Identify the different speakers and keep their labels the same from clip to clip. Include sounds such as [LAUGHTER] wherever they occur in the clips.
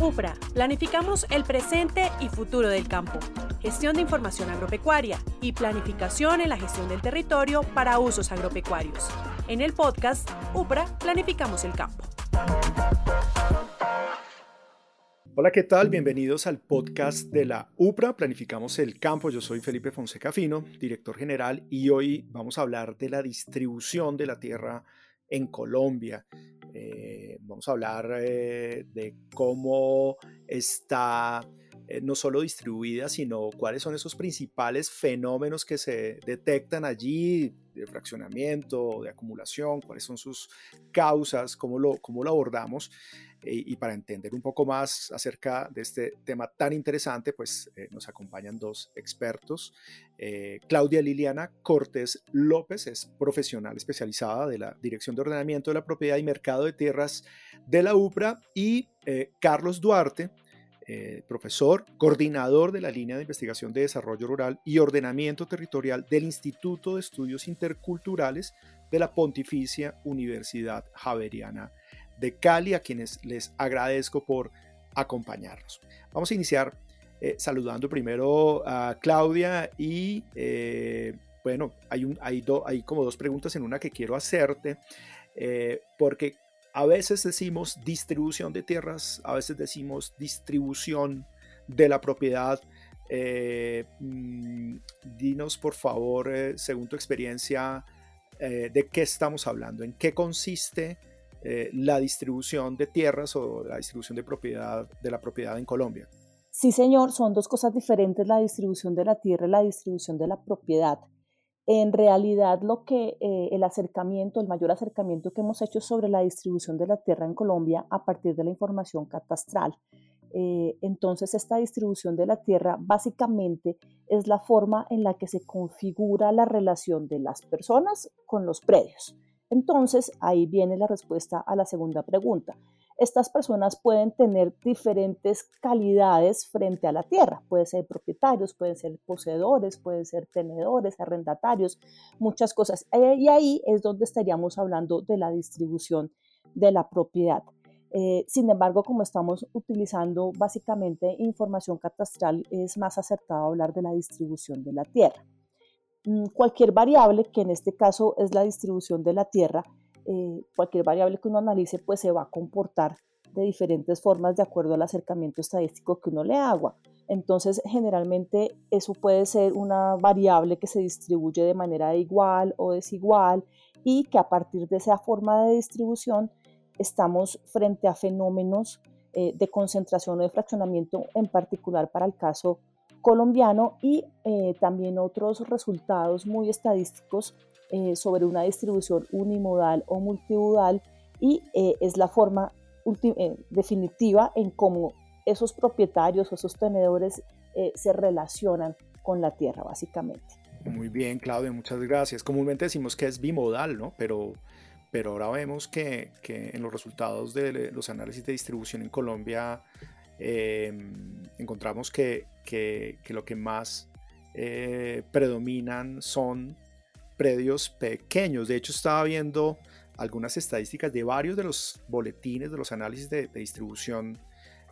Speaker 1: UPRA, planificamos el presente y futuro del campo, gestión de información agropecuaria y planificación en la gestión del territorio para usos agropecuarios. En el podcast UPRA, planificamos el campo.
Speaker 2: Hola, ¿qué tal? Bienvenidos al podcast de la UPRA, Planificamos el Campo. Yo soy Felipe Fonseca Fino, director general, y hoy vamos a hablar de la distribución de la tierra en Colombia. Eh, vamos a hablar eh, de cómo está eh, no solo distribuida, sino cuáles son esos principales fenómenos que se detectan allí, de fraccionamiento, de acumulación, cuáles son sus causas, cómo lo, cómo lo abordamos. y para entender un poco más acerca de este tema tan interesante, pues nos acompañan dos expertos. Claudia Liliana Cortés López es profesional especializada de la Dirección de Ordenamiento de la Propiedad y Mercado de Tierras de la UPRA y Carlos Duarte, eh, profesor, coordinador de la línea de investigación de desarrollo rural y ordenamiento territorial del Instituto de Estudios Interculturales de la Pontificia Universidad Javeriana de Cali, a quienes les agradezco por acompañarnos. Vamos a iniciar eh, saludando primero a Claudia y eh, bueno, hay, un, como dos preguntas en una que quiero hacerte, porque a veces decimos distribución de tierras, a veces decimos distribución de la propiedad. Eh, mm, dinos por favor, eh, según tu experiencia, eh, de qué estamos hablando, en qué consiste la distribución de tierras o la distribución de propiedad de la propiedad en Colombia.
Speaker 3: Sí, señor, son dos cosas diferentes, la distribución de la tierra y la distribución de la propiedad. En realidad, lo que eh, el acercamiento, el mayor acercamiento que hemos hecho sobre la distribución de la tierra en Colombia a partir de la información catastral. Eh, entonces, esta distribución de la tierra básicamente es la forma en la que se configura la relación de las personas con los predios. Entonces, ahí viene la respuesta a la segunda pregunta estas personas pueden tener diferentes calidades frente a la tierra. Pueden ser propietarios, pueden ser poseedores, pueden ser tenedores, arrendatarios, muchas cosas. Eh, y ahí es donde estaríamos hablando de la distribución de la propiedad. Eh, sin embargo, como estamos utilizando básicamente información catastral, es más acertado hablar de la distribución de la tierra. Mm, cualquier variable, que en este caso es la distribución de la tierra, eh, cualquier variable que uno analice, pues se va a comportar de diferentes formas de acuerdo al acercamiento estadístico que uno le haga. Entonces, generalmente eso puede ser una variable que se distribuye de manera igual o desigual y que a partir de esa forma de distribución estamos frente a fenómenos eh, de concentración o de fraccionamiento, en particular para el caso colombiano y eh, también otros resultados muy estadísticos eh, sobre una distribución unimodal o multimodal y eh, es la forma eh, definitiva en cómo esos propietarios o esos tenedores se relacionan con la tierra, básicamente.
Speaker 2: Muy bien, Claudia, muchas gracias. Comúnmente decimos que es bimodal, ¿no? Pero, pero ahora vemos que, que en los resultados de los análisis de distribución en Colombia em, encontramos que, que, que, lo que más predominan son predios pequeños. De hecho, estaba viendo algunas estadísticas de varios de los boletines, de los análisis de, distribución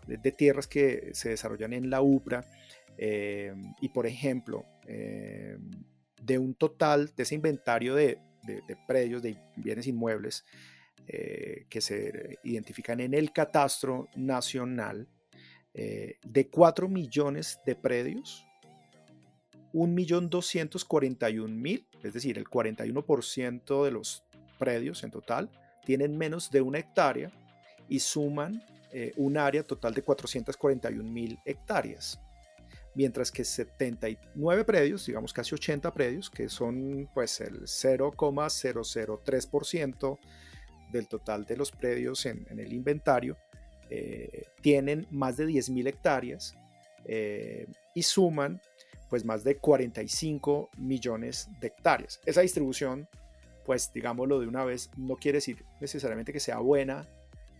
Speaker 2: de, tierras que se desarrollan en la UPRA. Eh, y por ejemplo, eh, de un total de ese inventario de, predios, de bienes inmuebles eh, que se identifican en el catastro nacional, de 4 millones de predios, 1.241.000, es decir, el 41% de los predios en total, tienen menos de una hectárea y suman eh, un área total de 441.000 hectáreas. Mientras que 79 predios, digamos casi 80 predios, que son pues el 0,003% del total de los predios en, el inventario, eh, tienen más de 10.000 hectáreas eh, y suman pues más de 45 millones de hectáreas. Esa distribución, pues digámoslo de una vez, no quiere decir necesariamente que sea buena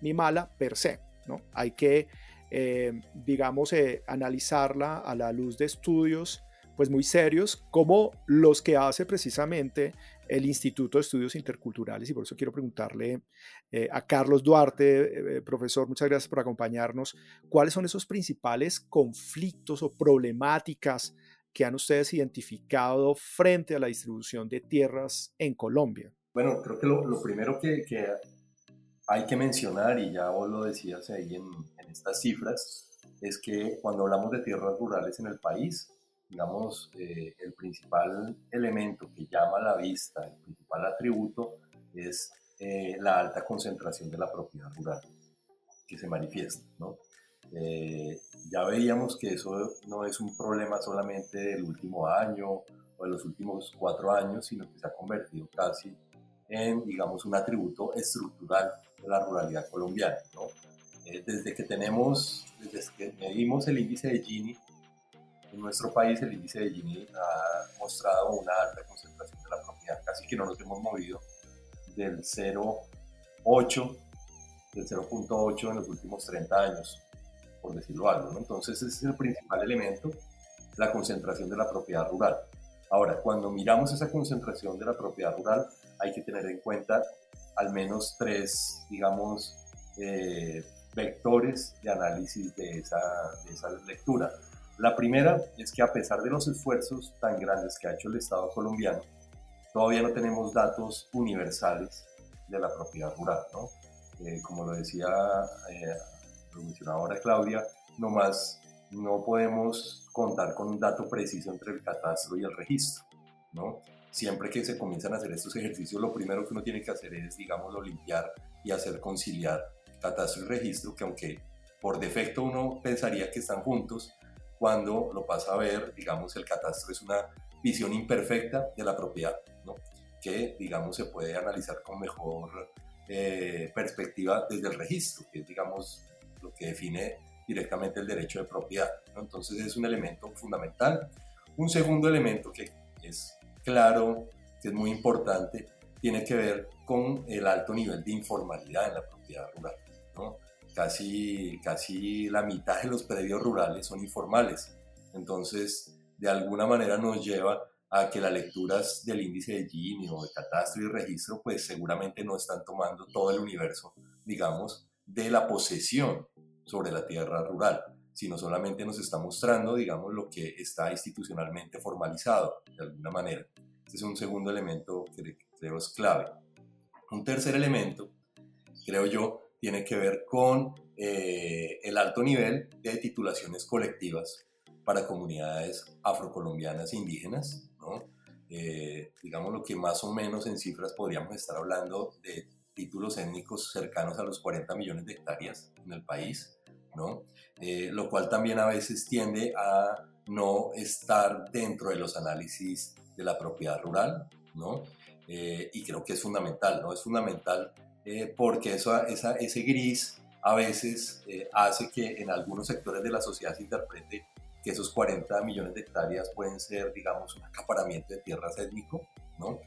Speaker 2: ni mala per se, ¿no? Hay que, eh, digamos, eh, analizarla a la luz de estudios pues muy serios como los que hace precisamente el Instituto de Estudios Interculturales y por eso quiero preguntarle eh, a Carlos Duarte, eh, profesor, muchas gracias por acompañarnos, cuáles son esos principales conflictos o problemáticas que han ustedes identificado frente a la distribución de tierras en Colombia.
Speaker 4: Bueno, creo que lo, primero que, hay que mencionar, y ya vos lo decías ahí en, en estas cifras, es que cuando hablamos de tierras rurales en el país, digamos, eh, el principal elemento que llama la vista, el principal atributo, es eh, la alta concentración de la propiedad rural que se manifiesta. ¿no? Eh, ya veíamos que eso no es un problema solamente del último año o de los últimos cuatro años, sino que se ha convertido casi en, digamos, un atributo estructural de la ruralidad colombiana. ¿no? desde que tenemos, desde que medimos el índice de Gini, en nuestro país el índice de Gini ha mostrado una alta concentración de la propiedad, casi que no nos hemos movido del 0,8, del 0.8 en los últimos 30 años, por decirlo algo. Entonces ese es el principal elemento, la concentración de la propiedad rural. Ahora, cuando miramos esa concentración de la propiedad rural, hay que tener en cuenta al menos tres, digamos, eh, vectores de análisis de esa, lectura. La primera es que a pesar de los esfuerzos tan grandes que ha hecho el Estado colombiano, todavía no tenemos datos universales de la propiedad rural, ¿no? Eh, como lo decía, eh, lo mencionaba ahora Claudia, más no podemos contar con un dato preciso entre el catastro y el registro, ¿no? Siempre que se comienzan a hacer estos ejercicios, lo primero que uno tiene que hacer es, digámoslo, limpiar y hacer conciliar catastro y registro, que aunque por defecto uno pensaría que están juntos, cuando lo pasa a ver, digamos, el catastro es una visión imperfecta de la propiedad, ¿no? que, digamos, se puede analizar con mejor eh, perspectiva desde el registro, que es, digamos, lo que define directamente el derecho de propiedad. ¿no? Entonces es un elemento fundamental. Un segundo elemento que es claro, que es muy importante, tiene que ver con el alto nivel de informalidad en la propiedad rural. ¿no? casi, casi la mitad de los predios rurales son informales. Entonces, de alguna manera nos lleva a que las lecturas del índice de Gini o de catastro y registro, pues seguramente no están tomando todo el universo, digamos, de la posesión sobre la tierra rural, sino solamente nos está mostrando, digamos, lo que está institucionalmente formalizado, de alguna manera. Este es un segundo elemento que creo es clave. Un tercer elemento, creo yo, tiene que ver con eh, el alto nivel de titulaciones colectivas para comunidades afrocolombianas e indígenas, ¿no? Eh, digamos lo que más o menos en cifras podríamos estar hablando de títulos étnicos cercanos a los 40 millones de hectáreas en el país, ¿no? Eh, lo cual también a veces tiende a no estar dentro de los análisis de la propiedad rural, ¿no? y creo que es fundamental, ¿no? Es fundamental eh, porque eso, esa, ese gris a veces eh, hace que en algunos sectores de la sociedad se interprete que esos 40 millones de hectáreas pueden ser, digamos, un acaparamiento de tierras étnico, ¿no?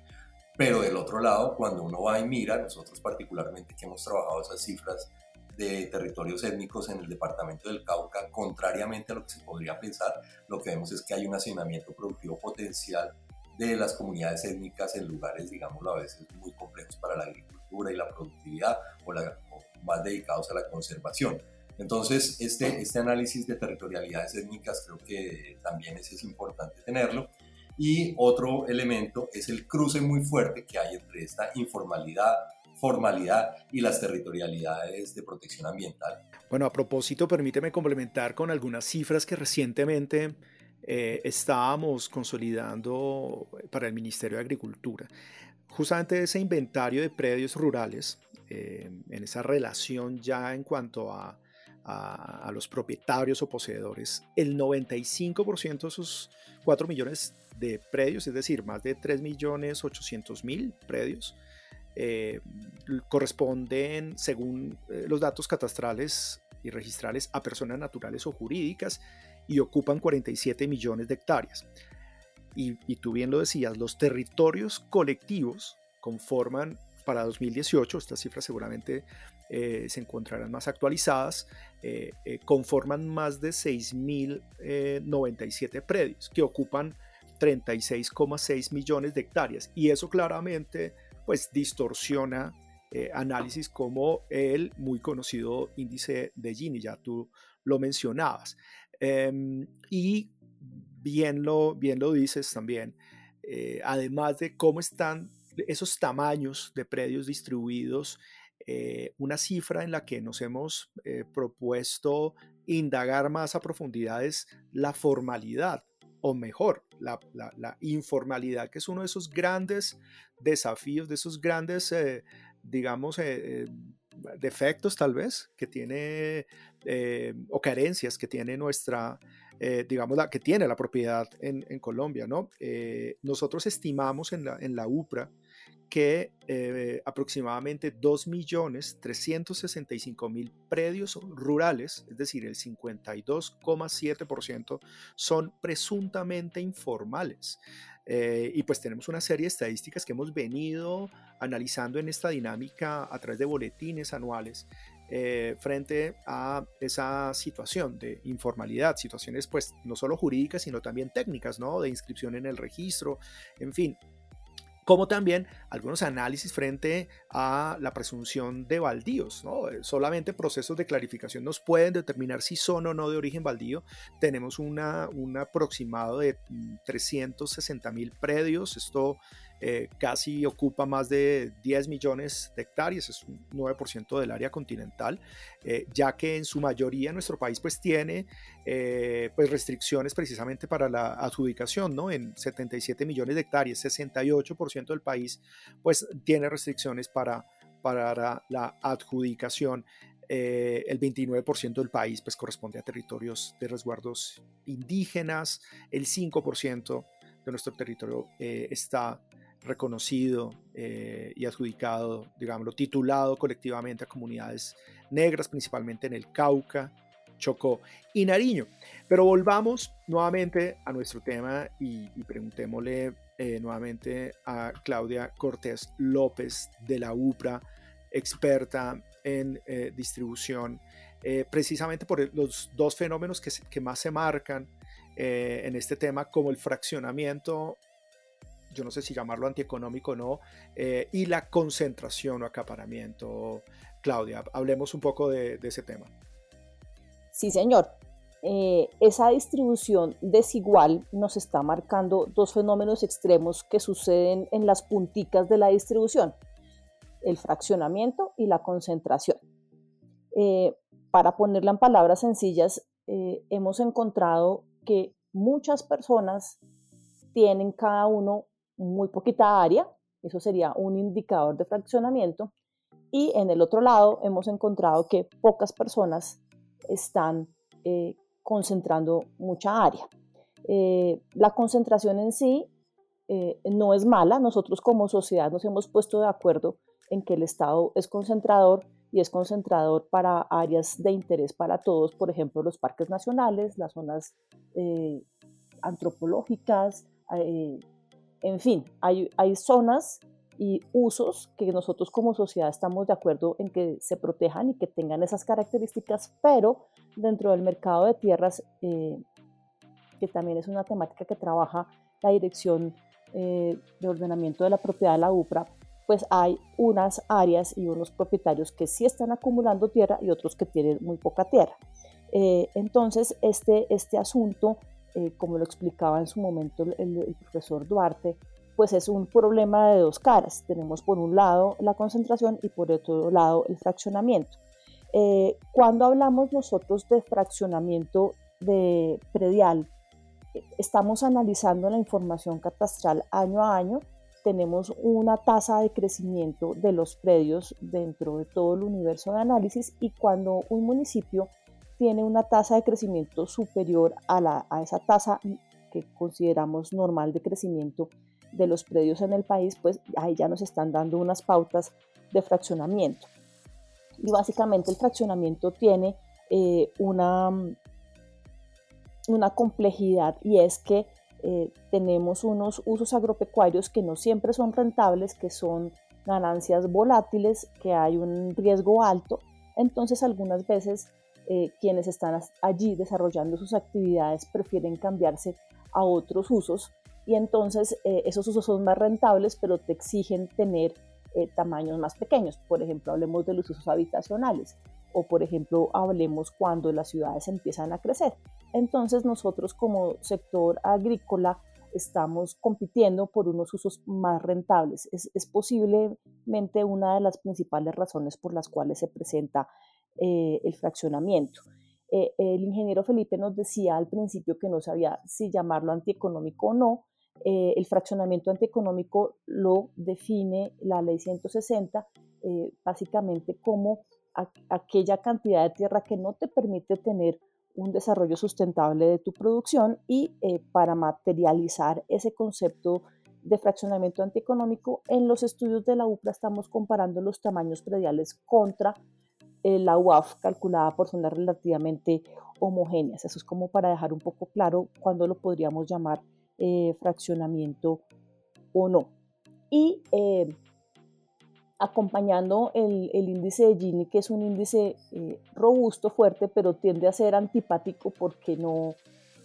Speaker 4: Pero del otro lado, cuando uno va y mira, nosotros particularmente que hemos trabajado esas cifras de territorios étnicos en el departamento del Cauca, contrariamente a lo que se podría pensar, lo que vemos es que hay un hacinamiento productivo potencial de las comunidades étnicas en lugares, digámoslo a veces, muy complejos para la agricultura y la productividad o, la, más dedicados a la conservación. Entonces, este, este análisis de territorialidades étnicas creo que también es, es importante tenerlo. Y otro elemento es el cruce muy fuerte que hay entre esta informalidad, formalidad y las territorialidades de protección ambiental.
Speaker 2: Bueno, a propósito, permíteme complementar con algunas cifras que recientemente eh, estábamos consolidando para el Ministerio de Agricultura justamente ese inventario de predios rurales, eh, en esa relación ya en cuanto a, a, los propietarios o poseedores, el 95% de esos 4 millones de predios, es decir, más de 3 millones 800 mil predios, eh, corresponden, según eh, los datos catastrales y registrales, a personas naturales o jurídicas y ocupan 47 millones de hectáreas y, tú bien lo decías, los territorios colectivos conforman para 2018, estas cifras seguramente eh, se encontrarán más actualizadas, conforman más de 6.097 predios que ocupan 36,6 millones de hectáreas. Y eso claramente pues distorsiona eh, análisis como el muy conocido índice de Gini, ya tú lo mencionabas. Em, y bien lo, bien lo dices también, eh, además de cómo están esos tamaños de predios distribuidos, eh, una cifra en la que nos hemos propuesto indagar más a profundidad es la formalidad, o mejor, la, informalidad, que es uno de esos grandes desafíos, de esos grandes digamos, eh, eh, defectos tal vez que tiene eh, o carencias que tiene nuestra, digamos, la que tiene la propiedad en, en Colombia, ¿no? nosotros estimamos en la, en la UPRA que eh, aproximadamente 2.365.000 predios rurales, es decir, el 52,7%, son presuntamente informales. Eh, y pues tenemos una serie de estadísticas que hemos venido analizando en esta dinámica a través de boletines anuales eh, frente a esa situación de informalidad, situaciones pues no solo jurídicas, sino también técnicas, ¿no? De inscripción en el registro, en fin, como también algunos análisis frente a la presunción de baldíos. ¿no? Eh, solamente procesos de clarificación nos pueden determinar si son o no de origen baldío. Tenemos una, un aproximado de 360 mm, mil predios. Esto eh, casi ocupa más de 10 millones de hectáreas, es un 9% del área continental, eh, ya que en su mayoría nuestro país pues tiene eh, pues restricciones precisamente para la adjudicación, ¿no? En 77 millones de hectáreas, 68% del país pues tiene restricciones para, para la adjudicación. el 29% del país pues corresponde a territorios de resguardos indígenas, el 5% de nuestro territorio está reconocido eh, y adjudicado, digámoslo, titulado colectivamente a comunidades negras, principalmente en el Cauca, Chocó y Nariño. Pero volvamos nuevamente a nuestro tema y, preguntémosle eh, nuevamente a Claudia Cortés López de la UPRA, experta en eh, distribución, precisamente por los dos fenómenos que más se marcan en este tema, como el fraccionamiento yo no sé si llamarlo antieconómico o no, eh, y la concentración o acaparamiento. Claudia, hablemos un poco de, ese tema.
Speaker 3: Sí, señor. Eh, esa distribución desigual nos está marcando dos fenómenos extremos que suceden en las punticas de la distribución, el fraccionamiento y la concentración. Eh, para ponerla en palabras sencillas, hemos encontrado que muchas personas tienen cada uno muy poquita área, eso sería un indicador de fraccionamiento, y en el otro lado hemos encontrado que pocas personas están eh, concentrando mucha área. Eh, la concentración en sí eh, no es mala, nosotros como sociedad nos hemos puesto de acuerdo en que el Estado es concentrador y es concentrador para áreas de interés para todos, por ejemplo, los parques nacionales, las zonas antropológicas, en fin, hay, zonas y usos que nosotros como sociedad estamos de acuerdo en que se protejan y que tengan esas características, pero dentro del mercado de tierras, eh, que también es una temática que trabaja la Dirección eh, de Ordenamiento de la Propiedad de la UPRA, pues hay unas áreas y unos propietarios que sí están acumulando tierra y otros que tienen muy poca tierra. Eh, entonces, este, este asunto eh, como lo explicaba en su momento el, profesor Duarte, pues es un problema de dos caras. Tenemos por un lado la concentración y por otro lado el fraccionamiento. Eh, cuando hablamos nosotros de fraccionamiento de predial, estamos analizando la información catastral año a año. Tenemos una tasa de crecimiento de los predios dentro de todo el universo de análisis y cuando un municipio tiene una tasa de crecimiento superior a, la, a esa tasa que consideramos normal de crecimiento de los predios en el país, pues ahí ya nos están dando unas pautas de fraccionamiento. Y básicamente el fraccionamiento tiene eh, una, una complejidad y es que eh, tenemos unos usos agropecuarios que no siempre son rentables, que son ganancias volátiles, que hay un riesgo alto. Entonces algunas veces eh, quienes están allí desarrollando sus actividades prefieren cambiarse a otros usos y entonces eh, esos usos son más rentables, pero te exigen tener eh, tamaños más pequeños. Por ejemplo, hablemos de los usos habitacionales o por ejemplo hablemos cuando las ciudades empiezan a crecer. Entonces nosotros como sector agrícola estamos compitiendo por unos usos más rentables. Es, posiblemente una de las principales razones por las cuales se presenta eh, el fraccionamiento. el ingeniero Felipe nos decía al principio que no sabía si llamarlo antieconómico o no, eh, el fraccionamiento antieconómico lo define la ley 160 eh, básicamente como aquella cantidad de tierra que no te permite tener un desarrollo sustentable de tu producción y eh, para materializar ese concepto de fraccionamiento antieconómico, en los estudios de la UPRA estamos comparando los tamaños prediales contra la UAF calculada por zonas relativamente homogéneas. Eso es como para dejar un poco claro cuándo lo podríamos llamar eh, fraccionamiento o no. Y eh, acompañando el, índice de Gini, que es un índice eh, robusto, fuerte, pero tiende a ser antipático porque no,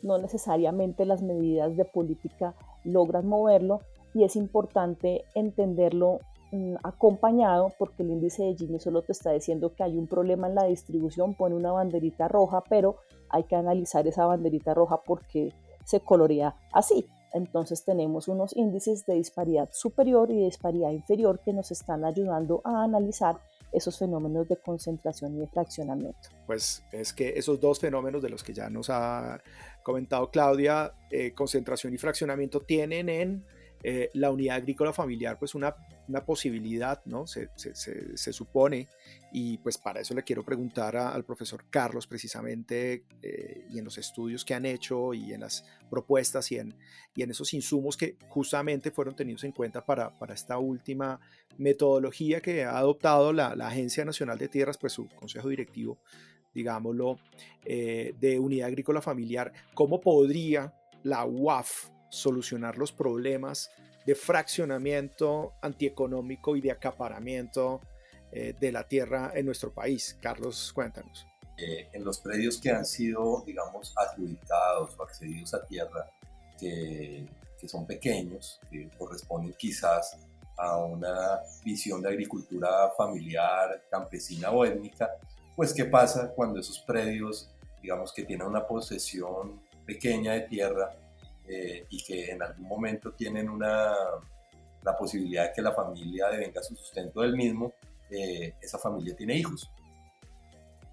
Speaker 3: no necesariamente las medidas de política logran moverlo y es importante entenderlo mm, acompañado porque el índice de Gini solo te está diciendo que hay un problema en la distribución, pone una banderita roja, pero hay que analizar esa banderita roja porque se colorea así. Entonces tenemos unos índices de disparidad superior y de disparidad inferior que nos están ayudando a analizar esos fenómenos de concentración y de fraccionamiento.
Speaker 2: Pues es que esos dos fenómenos de los que ya nos ha comentado Claudia, eh, concentración y fraccionamiento, tienen en eh, la unidad agrícola familiar pues una, una posibilidad, ¿no? Se, se, se, supone, y pues para eso le quiero preguntar al profesor Carlos precisamente, eh, y en los estudios que han hecho, y en las propuestas, y en, y en esos insumos que justamente fueron tenidos en cuenta para, para esta última metodología que ha adoptado la, la, Agencia Nacional de Tierras, pues su consejo directivo, digámoslo, eh, de unidad agrícola familiar, ¿cómo podría la UAF solucionar los problemas de fraccionamiento antieconómico y de acaparamiento eh, de la tierra en nuestro país. Carlos, cuéntanos.
Speaker 4: Eh, en los predios que han sido, digamos, adjudicados o accedidos a tierra, que, que son pequeños, que corresponden quizás a una visión de agricultura familiar, campesina o étnica, pues qué pasa cuando esos predios, digamos que tienen una posesión pequeña de tierra, eh, y que en algún momento tienen una, la posibilidad de que la familia devenga su sustento del mismo, eh, esa familia tiene hijos.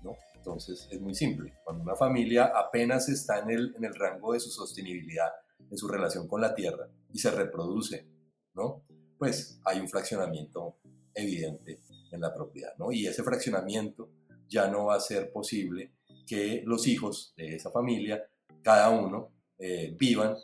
Speaker 4: ¿no? Entonces es muy simple. Cuando una familia apenas está en el, en el rango de su sostenibilidad, en su relación con la tierra y se reproduce, ¿no? pues hay un fraccionamiento evidente en la propiedad. ¿no? Y ese fraccionamiento ya no va a ser posible que los hijos de esa familia, cada uno, eh, vivan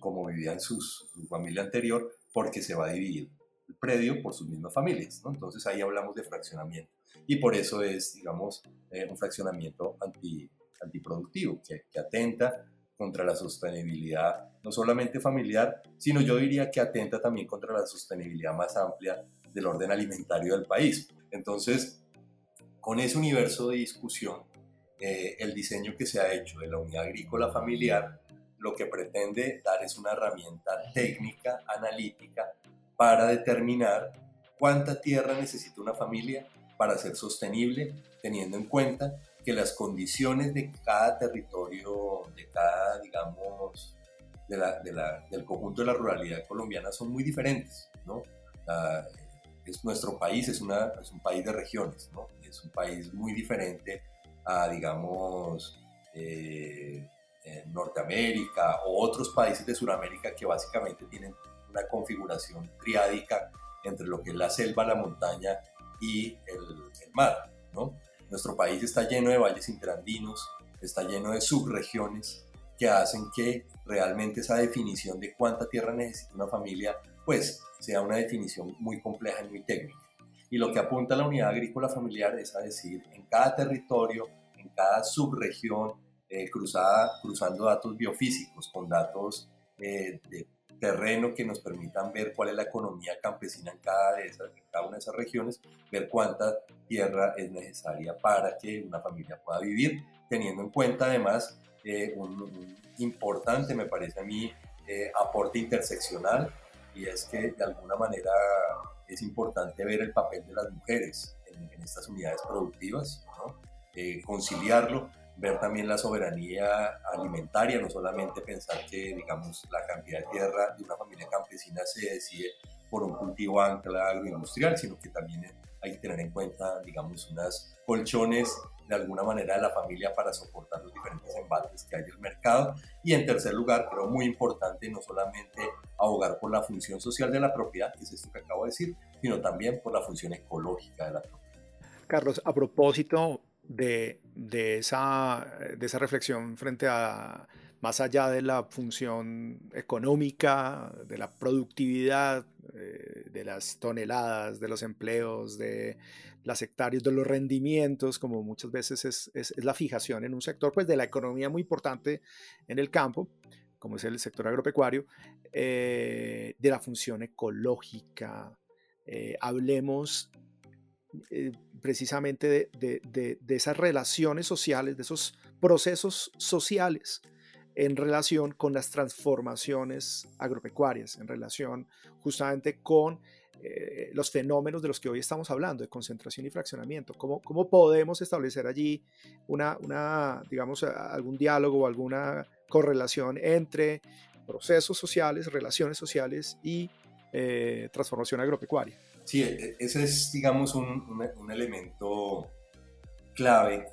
Speaker 4: como vivían sus, su familia anterior, porque se va a dividir el predio por sus mismas familias. Entonces ahí hablamos de fraccionamiento. Y por eso es, digamos, eh, un fraccionamiento anti, antiproductivo, que, que atenta contra la sostenibilidad, no solamente familiar, sino yo diría que atenta también contra la sostenibilidad más amplia del orden alimentario del país. Entonces, con ese universo de discusión, eh, el diseño que se ha hecho de la unidad agrícola familiar lo que pretende dar es una herramienta técnica, analítica, para determinar cuánta tierra necesita una familia para ser sostenible, teniendo en cuenta que las condiciones de cada territorio, de cada, digamos, del conjunto de la ruralidad colombiana son muy diferentes, ¿no? es, nuestro país es, una, es un país de regiones, ¿no? Es un país muy diferente a, digamos, eh, en Norteamérica o otros países de Sudamérica que básicamente tienen una configuración triádica entre lo que es la selva, la montaña y el, mar. ¿no? Nuestro país está lleno de valles interandinos, está lleno de subregiones que hacen que realmente esa definición de cuánta tierra necesita una familia, pues sea una definición muy compleja y muy técnica. Y lo que apunta la unidad agrícola familiar es a decir, en cada territorio, en cada subregión, eh, cruzada, cruzando datos biofísicos con datos eh, de terreno que nos permitan ver cuál es la economía campesina en cada, de esas, cada una de esas regiones, ver cuánta tierra es necesaria para que una familia pueda vivir, teniendo en cuenta además eh, un, importante, me parece a mí, aporte interseccional y es que de alguna manera es importante ver el papel de las mujeres en, estas unidades productivas, conciliarlo, ver también la soberanía alimentaria, no solamente pensar que, digamos, la cantidad de tierra de una familia campesina se decide por un cultivo ancla agroindustrial, sino que también hay que tener en cuenta, digamos, unas colchones de alguna manera de la familia para soportar los diferentes embates que hay en el mercado. Y en tercer lugar, creo muy importante no solamente abogar por la función social de la propiedad, que es esto que acabo de decir, sino también por la función ecológica de la propiedad.
Speaker 2: Carlos, a propósito de, de, esa, de esa reflexión frente a más allá de la función económica, de la productividad, eh, de las toneladas, de los empleos, de las hectáreas, de los rendimientos, como muchas veces es, es, la fijación en un sector, pues de la economía muy importante en el campo, como es el sector agropecuario, eh, de la función ecológica. Eh, hablemos precisamente de, de, de, esas relaciones sociales, de esos procesos sociales en relación con las transformaciones agropecuarias, en relación justamente con eh, los fenómenos de los que hoy estamos hablando, de concentración y fraccionamiento. ¿Cómo, cómo podemos establecer allí una, una, digamos, algún diálogo o alguna correlación entre procesos sociales, relaciones sociales y eh, transformación agropecuaria?
Speaker 4: Sí, e, e, ese es, digamos, un, un elemento clave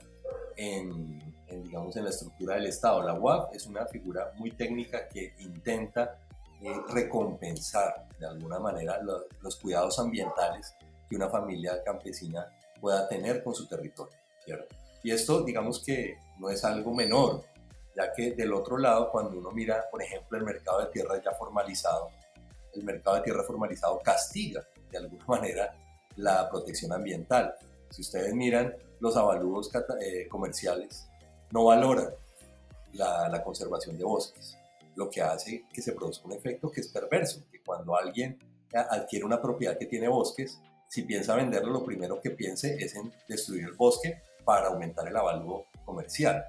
Speaker 4: en, digamos, en la estructura del Estado. La UAP es una figura muy técnica que intenta eh, recompensar de alguna manera los, cuidados ambientales que una familia campesina pueda tener con su territorio. Y esto, digamos que no es algo menor, ya que del otro lado, cuando uno mira, por ejemplo, el mercado de tierra ya formalizado, el mercado de tierra formalizado castiga de alguna [LAUGHS] manera la protección ambiental. Si ustedes miran los avalúos eh, comerciales, no valoran la, conservación de bosques, lo que hace que se produzca un efecto que es perverso, que cuando alguien adquiere una propiedad que tiene bosques, si piensa venderlo, lo primero que piense es en destruir el bosque para aumentar el avalúo comercial.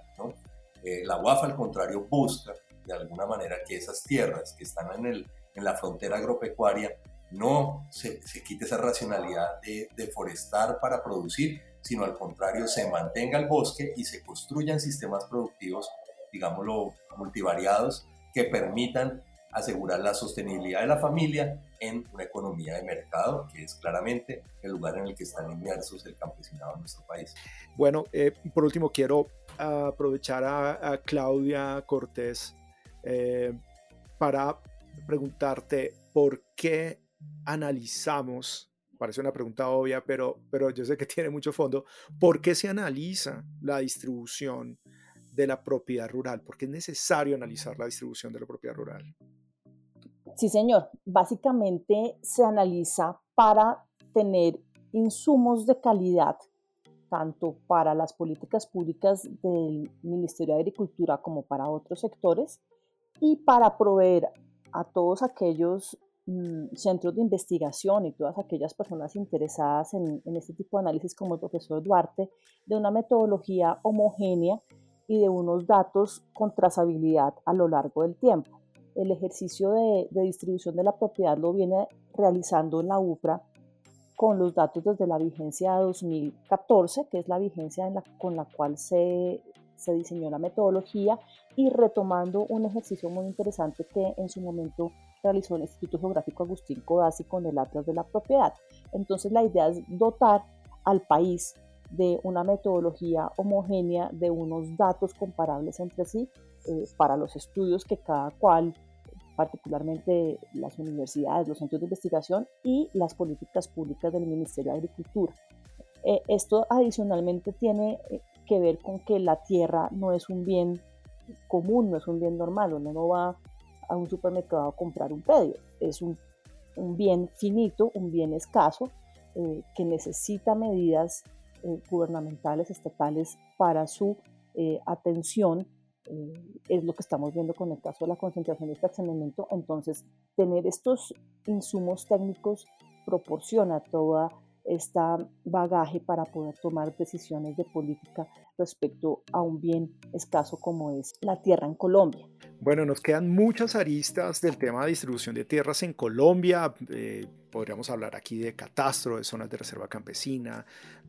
Speaker 4: Eh, la UAF, al contrario, busca de alguna manera que esas tierras que están en, el, en la frontera agropecuaria no se, se quite esa racionalidad de deforestar para producir, sino al contrario, se mantenga el bosque y se construyan sistemas productivos, digámoslo, multivariados, que permitan asegurar la sostenibilidad de la familia en una economía de mercado, que es claramente el lugar en el que están inmersos el campesinado en nuestro país.
Speaker 2: Bueno, eh, por último, quiero aprovechar a, Claudia Cortés eh, para preguntarte por qué analizamos parece una pregunta obvia, pero, pero yo sé que [LAUGHS] tiene mucho fondo. ¿Por qué se analiza la distribución de la propiedad rural? ¿Por qué es necesario analizar la distribución de la propiedad rural?
Speaker 3: Sí, señor. Básicamente se analiza para tener insumos de calidad, tanto para las políticas públicas del Ministerio de Agricultura como para otros sectores, y para proveer a todos aquellos Mm, centros de investigación y todas aquellas personas interesadas en, este tipo de análisis como el profesor Duarte, de una metodología homogénea y de unos datos con trazabilidad a lo largo del tiempo. El ejercicio de, distribución de la propiedad lo viene realizando la UPRA con los datos desde la vigencia de 2014, que es la vigencia con la cual se diseñó la metodología, y retomando un ejercicio muy interesante que en su momento realizó el Instituto Geográfico Agustín Codazzi con el Atlas de la Propiedad. Entonces la idea es dotar al país de una metodología homogénea, de unos datos comparables entre sí eh, para los estudios que cada cual, particularmente las universidades, los centros de investigación y las políticas públicas del Ministerio de Agricultura. Eh, esto adicionalmente tiene eh, que ver con que la tierra no es un bien común, no es un bien normal, uno no va a un supermercado a comprar un predio. Es un, bien finito, un bien escaso, eh, que necesita medidas eh, gubernamentales, estatales para su eh, atención. es lo que estamos viendo con el caso de la concentración y fraccionamiento. Entonces, tener estos insumos técnicos proporciona toda este bagaje para poder tomar decisiones de política respecto a un bien escaso como es la tierra en Colombia.
Speaker 2: Bueno, nos quedan muchas aristas del tema de distribución de tierras en Colombia. Eh, podríamos hablar aquí de catastro, de zonas de reserva campesina,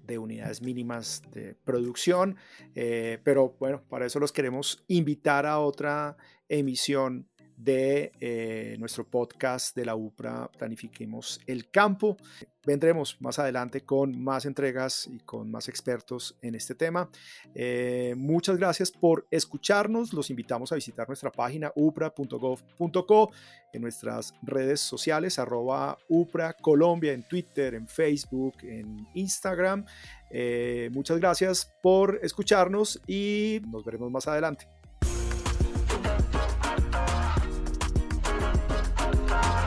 Speaker 2: de unidades mínimas de producción, eh, pero bueno, para eso los queremos invitar a otra emisión de eh, nuestro podcast de la UPRA Planifiquemos el Campo. Vendremos más adelante con más entregas y con más expertos en este tema. Eh, muchas gracias por escucharnos. Los invitamos a visitar nuestra página upra.gov.co, en nuestras redes sociales, arroba UPRA Colombia, en Twitter, en Facebook, en Instagram. Eh, muchas gracias por escucharnos y nos veremos más adelante.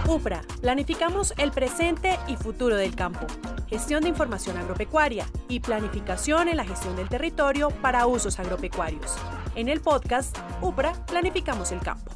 Speaker 1: UPRA, planificamos el presente y futuro del campo, gestión de información agropecuaria y planificación en la gestión del territorio para usos agropecuarios. En el podcast UPRA, planificamos el campo.